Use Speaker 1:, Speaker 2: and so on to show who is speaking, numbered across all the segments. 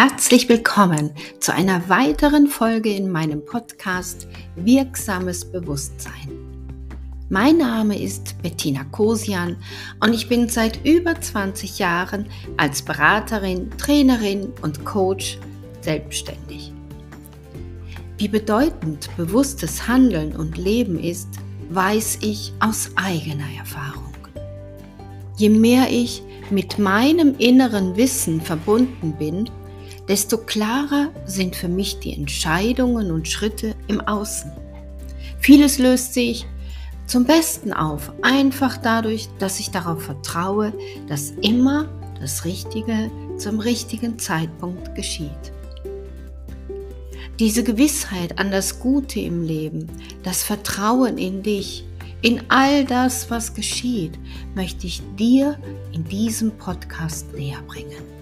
Speaker 1: Herzlich willkommen zu einer weiteren Folge in meinem Podcast Wirksames Bewusstsein. Mein Name ist Bettina Kosian und ich bin seit über 20 Jahren als Beraterin, Trainerin und Coach selbstständig. Wie bedeutend bewusstes Handeln und Leben ist, weiß ich aus eigener Erfahrung. Je mehr ich mit meinem inneren Wissen verbunden bin, desto klarer sind für mich die Entscheidungen und Schritte im Außen. Vieles löst sich zum Besten auf, einfach dadurch, dass ich darauf vertraue, dass immer das Richtige zum richtigen Zeitpunkt geschieht. Diese Gewissheit an das Gute im Leben, das Vertrauen in dich, in all das, was geschieht, möchte ich dir in diesem Podcast näher bringen.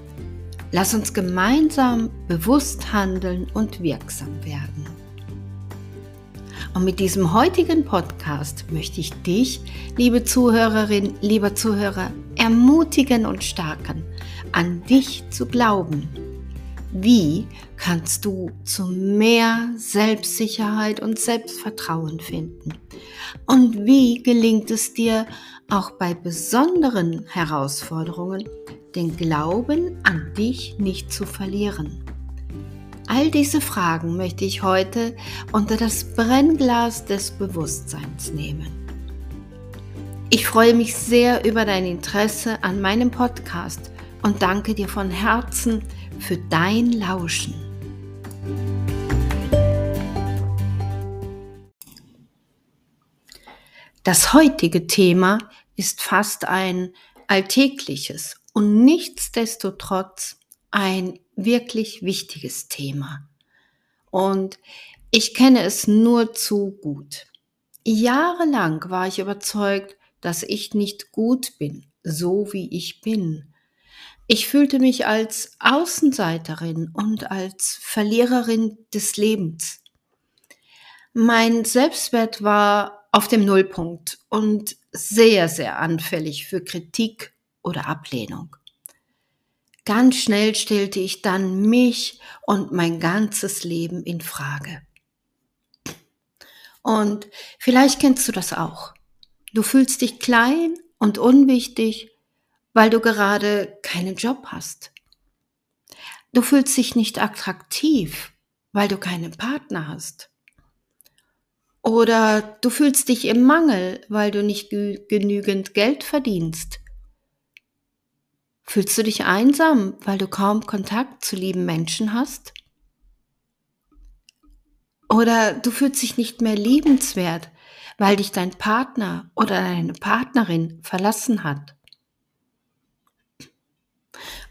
Speaker 1: Lass uns gemeinsam bewusst handeln und wirksam werden. Und mit diesem heutigen Podcast möchte ich dich, liebe Zuhörerin, lieber Zuhörer, ermutigen und stärken, an dich zu glauben. Wie kannst du zu mehr Selbstsicherheit und Selbstvertrauen finden? Und wie gelingt es dir auch bei besonderen Herausforderungen, den Glauben an dich nicht zu verlieren? All diese Fragen möchte ich heute unter das Brennglas des Bewusstseins nehmen. Ich freue mich sehr über dein Interesse an meinem Podcast und danke dir von Herzen für dein Lauschen. Das heutige Thema ist fast ein alltägliches und nichtsdestotrotz ein wirklich wichtiges Thema. Und ich kenne es nur zu gut. Jahrelang war ich überzeugt, dass ich nicht gut bin, so wie ich bin. Ich fühlte mich als Außenseiterin und als Verliererin des Lebens. Mein Selbstwert war auf dem Nullpunkt und sehr, sehr anfällig für Kritik oder Ablehnung. Ganz schnell stellte ich dann mich und mein ganzes Leben in Frage. Und vielleicht kennst du das auch. Du fühlst dich klein und unwichtig, weil du gerade keinen Job hast. Du fühlst dich nicht attraktiv, weil du keinen Partner hast. Oder du fühlst dich im Mangel, weil du nicht genügend Geld verdienst. Fühlst du dich einsam, weil du kaum Kontakt zu lieben Menschen hast? Oder du fühlst dich nicht mehr liebenswert, weil dich dein Partner oder deine Partnerin verlassen hat.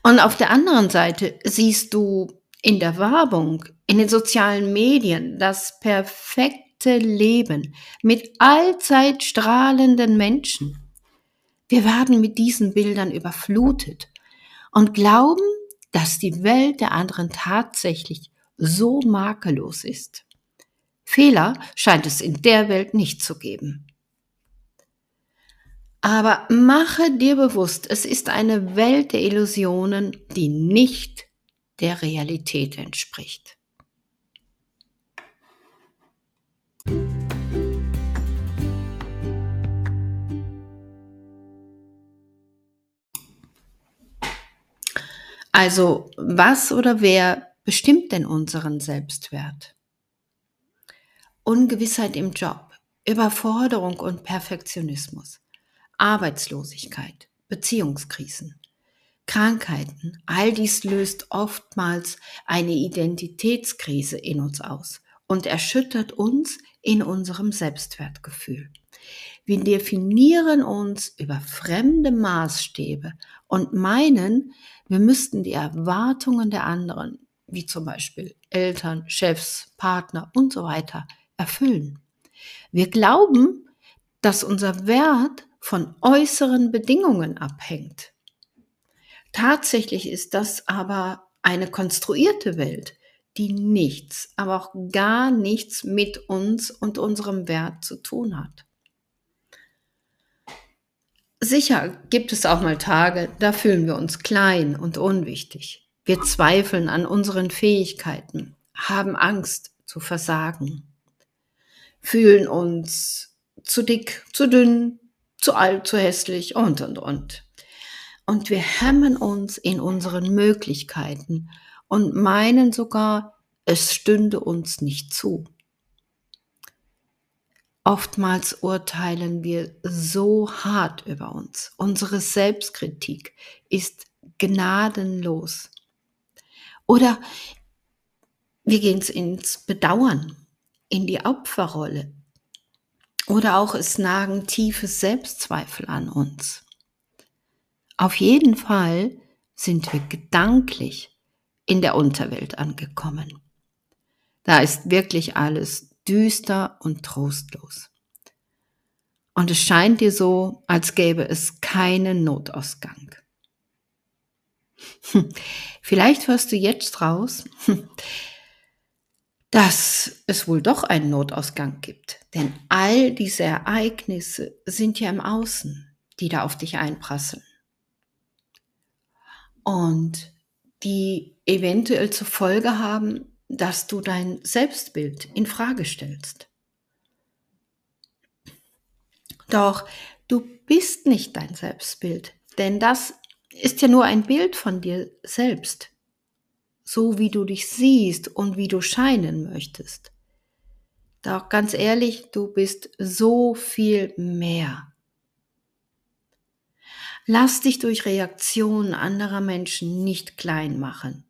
Speaker 1: Und auf der anderen Seite siehst du in der Werbung, in den sozialen Medien das perfekte Leben mit allzeit strahlenden Menschen. Wir werden mit diesen Bildern überflutet und glauben, dass die Welt der anderen tatsächlich so makellos ist. Fehler scheint es in der Welt nicht zu geben. Aber mache dir bewusst, es ist eine Welt der Illusionen, die nicht der Realität entspricht. Also was oder wer bestimmt denn unseren Selbstwert? Ungewissheit im Job, Überforderung und Perfektionismus, Arbeitslosigkeit, Beziehungskrisen, Krankheiten, all dies löst oftmals eine Identitätskrise in uns aus und erschüttert uns in unserem Selbstwertgefühl. Wir definieren uns über fremde Maßstäbe und meinen, wir müssten die Erwartungen der anderen, wie zum Beispiel Eltern, Chefs, Partner und so weiter, erfüllen. Wir glauben, dass unser Wert von äußeren Bedingungen abhängt. Tatsächlich ist das aber eine konstruierte Welt, die nichts, aber auch gar nichts mit uns und unserem Wert zu tun hat. Sicher gibt es auch mal Tage, da fühlen wir uns klein und unwichtig. Wir zweifeln an unseren Fähigkeiten, haben Angst zu versagen, fühlen uns zu dick, zu dünn, zu alt, zu hässlich und, und, und. Und wir hemmen uns in unseren Möglichkeiten und meinen sogar, es stünde uns nicht zu. Oftmals urteilen wir so hart über uns. Unsere Selbstkritik ist gnadenlos. Oder wir gehen ins Bedauern, in die Opferrolle. Oder auch es nagen tiefe Selbstzweifel an uns. Auf jeden Fall sind wir gedanklich in der Unterwelt angekommen. Da ist wirklich alles düster und trostlos. Und es scheint dir so, als gäbe es keinen Notausgang. Vielleicht hörst du jetzt raus, dass es wohl doch einen Notausgang gibt. Denn all diese Ereignisse sind ja im Außen, die da auf dich einprasseln. Und die eventuell zur Folge haben, dass du dein Selbstbild in Frage stellst. Doch du bist nicht dein Selbstbild, denn das ist ja nur ein Bild von dir selbst, so wie du dich siehst und wie du scheinen möchtest. Doch ganz ehrlich, du bist so viel mehr. Lass dich durch Reaktionen anderer Menschen nicht klein machen.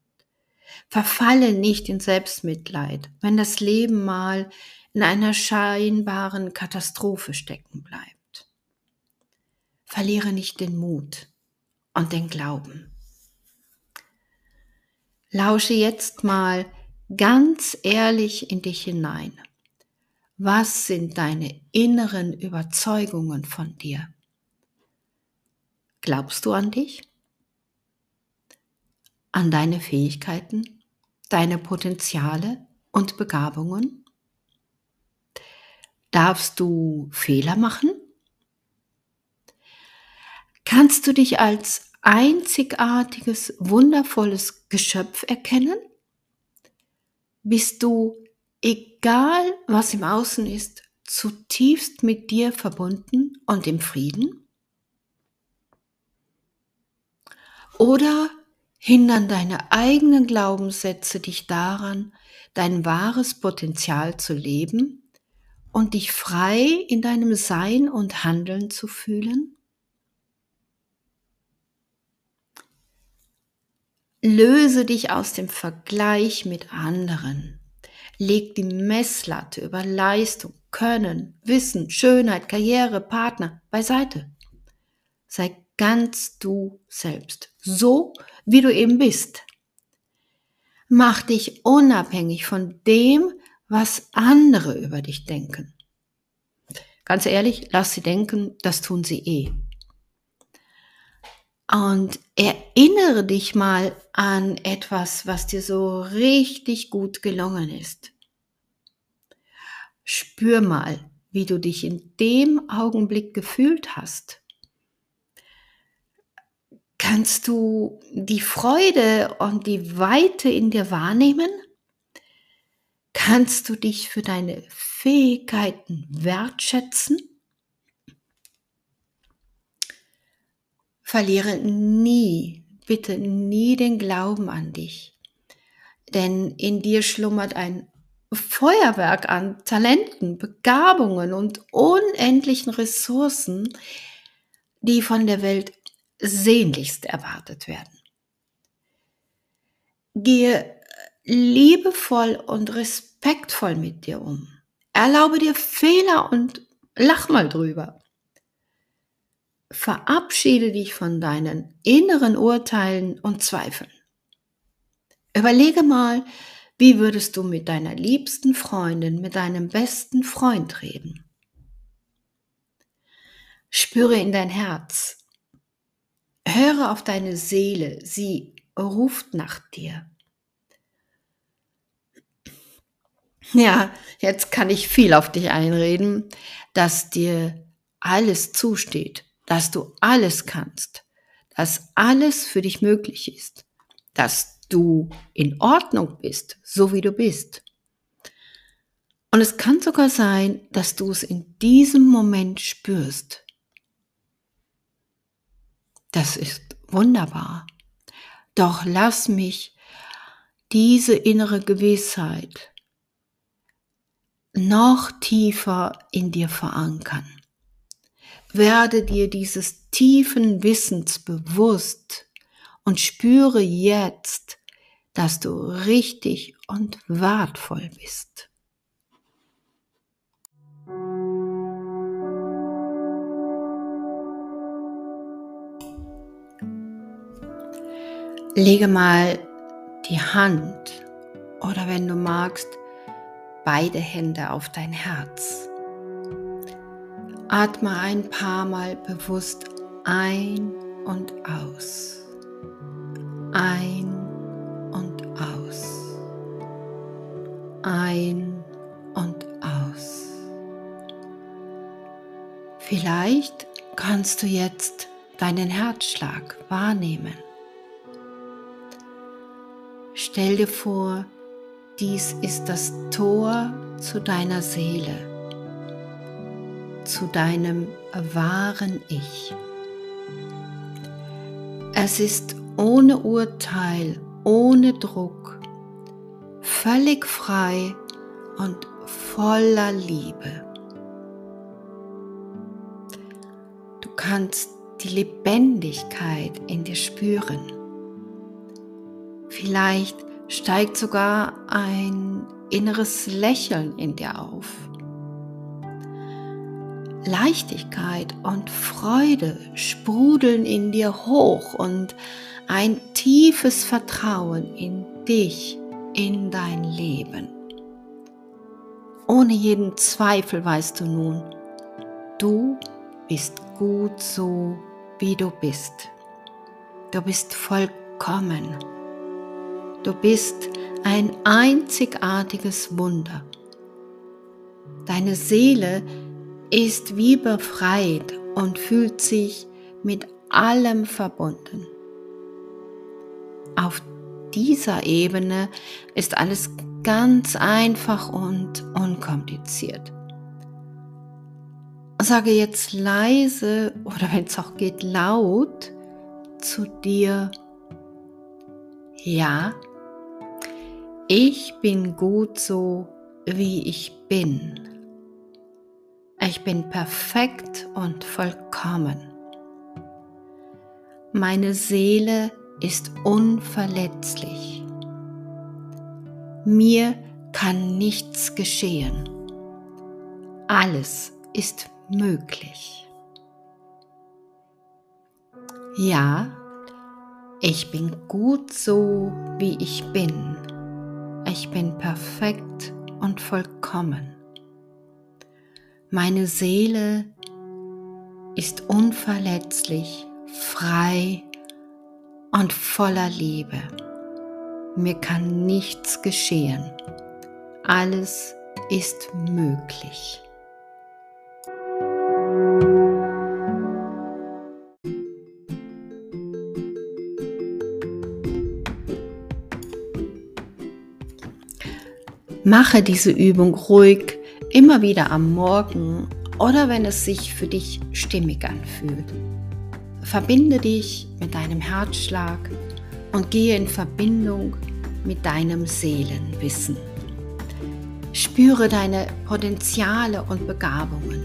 Speaker 1: Verfalle nicht in Selbstmitleid, wenn das Leben mal in einer scheinbaren Katastrophe stecken bleibt. Verliere nicht den Mut und den Glauben. Lausche jetzt mal ganz ehrlich in dich hinein. Was sind deine inneren Überzeugungen von dir? Glaubst du an dich? An deine Fähigkeiten? deine Potenziale und Begabungen? Darfst du Fehler machen? Kannst du dich als einzigartiges, wundervolles Geschöpf erkennen? Bist du, egal was im Außen ist, zutiefst mit dir verbunden und im Frieden? Oder hindern deine eigenen Glaubenssätze dich daran, dein wahres Potenzial zu leben und dich frei in deinem Sein und Handeln zu fühlen? Löse dich aus dem Vergleich mit anderen. Leg die Messlatte über Leistung, Können, Wissen, Schönheit, Karriere, Partner beiseite. Sei ganz du selbst, so wie du eben bist. Mach dich unabhängig von dem, was andere über dich denken. Ganz ehrlich, lass sie denken, das tun sie eh. Und erinnere dich mal an etwas, was dir so richtig gut gelungen ist. Spür mal, wie du dich in dem Augenblick gefühlt hast. Kannst du die Freude und die Weite in dir wahrnehmen? Kannst du dich für deine Fähigkeiten wertschätzen? Verliere nie, bitte nie den Glauben an dich, denn in dir schlummert ein Feuerwerk an Talenten, Begabungen und unendlichen Ressourcen, die von der Welt sehnlichst erwartet werden. Gehe liebevoll und respektvoll mit dir um. Erlaube dir Fehler und lach mal drüber. Verabschiede dich von deinen inneren Urteilen und Zweifeln. Überlege mal, wie würdest du mit deiner liebsten Freundin, mit deinem besten Freund reden? Spüre in dein Herz Höre auf deine Seele, sie ruft nach dir. Ja, jetzt kann ich viel auf dich einreden, dass dir alles zusteht, dass du alles kannst, dass alles für dich möglich ist, dass du in Ordnung bist, so wie du bist. Und es kann sogar sein, dass du es in diesem Moment spürst. Das ist wunderbar. Doch lass mich diese innere Gewissheit noch tiefer in dir verankern. Werde dir dieses tiefen Wissens bewusst und spüre jetzt, dass du richtig und wertvoll bist. Lege mal die Hand oder wenn du magst, beide Hände auf dein Herz. Atme ein paar Mal bewusst ein und aus. Ein und aus. Ein und aus. Vielleicht kannst du jetzt deinen Herzschlag wahrnehmen. Stell dir vor, dies ist das Tor zu deiner Seele, zu deinem wahren Ich. Es ist ohne Urteil, ohne Druck, völlig frei und voller Liebe. Du kannst die Lebendigkeit in dir spüren. Vielleicht steigt sogar ein inneres Lächeln in dir auf. Leichtigkeit und Freude sprudeln in dir hoch und ein tiefes Vertrauen in dich, in dein Leben. Ohne jeden Zweifel weißt du nun, du bist gut so, wie du bist. Du bist vollkommen. Du bist ein einzigartiges Wunder. Deine Seele ist wie befreit und fühlt sich mit allem verbunden. Auf dieser Ebene ist alles ganz einfach und unkompliziert. Sage jetzt leise oder wenn es auch geht laut zu dir, ja, ich bin gut so, wie ich bin. Ich bin perfekt und vollkommen. Meine Seele ist unverletzlich. Mir kann nichts geschehen. Alles ist möglich. Ja, ich bin gut so, wie ich bin ich bin perfekt und vollkommen. Meine Seele ist unverletzlich, frei und voller Liebe. Mir kann nichts geschehen. Alles ist möglich. Mache diese Übung ruhig immer wieder am Morgen oder wenn es sich für dich stimmig anfühlt. Verbinde dich mit deinem Herzschlag und gehe in Verbindung mit deinem Seelenwissen. Spüre deine Potenziale und Begabungen.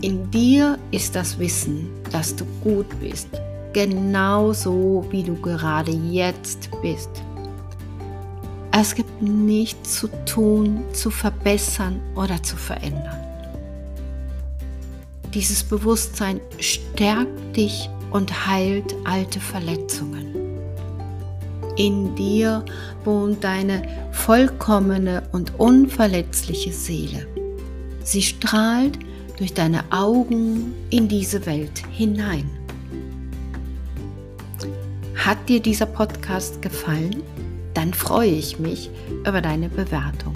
Speaker 1: In dir ist das Wissen, dass du gut bist, genauso wie du gerade jetzt bist. Es gibt nichts zu tun, zu verbessern oder zu verändern. Dieses Bewusstsein stärkt dich und heilt alte Verletzungen. In dir wohnt deine vollkommene und unverletzliche Seele. Sie strahlt durch deine Augen in diese Welt hinein. Hat dir dieser Podcast gefallen? Dann freue ich mich über deine Bewertung.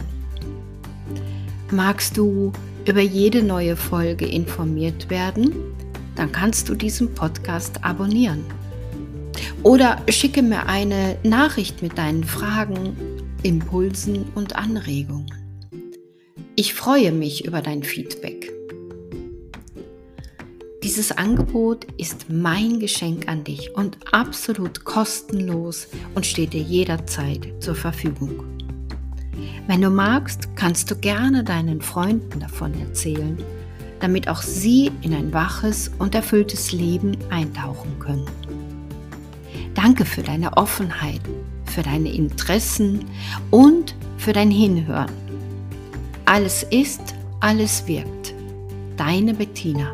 Speaker 1: Magst du über jede neue Folge informiert werden? Dann kannst du diesen Podcast abonnieren. Oder schicke mir eine Nachricht mit deinen Fragen, Impulsen und Anregungen. Ich freue mich über dein Feedback. Dieses Angebot ist mein Geschenk an dich und absolut kostenlos und steht dir jederzeit zur Verfügung. Wenn du magst, kannst du gerne deinen Freunden davon erzählen, damit auch sie in ein waches und erfülltes Leben eintauchen können. Danke für deine Offenheit, für deine Interessen und für dein Hinhören. Alles ist, alles wirkt. Deine Bettina.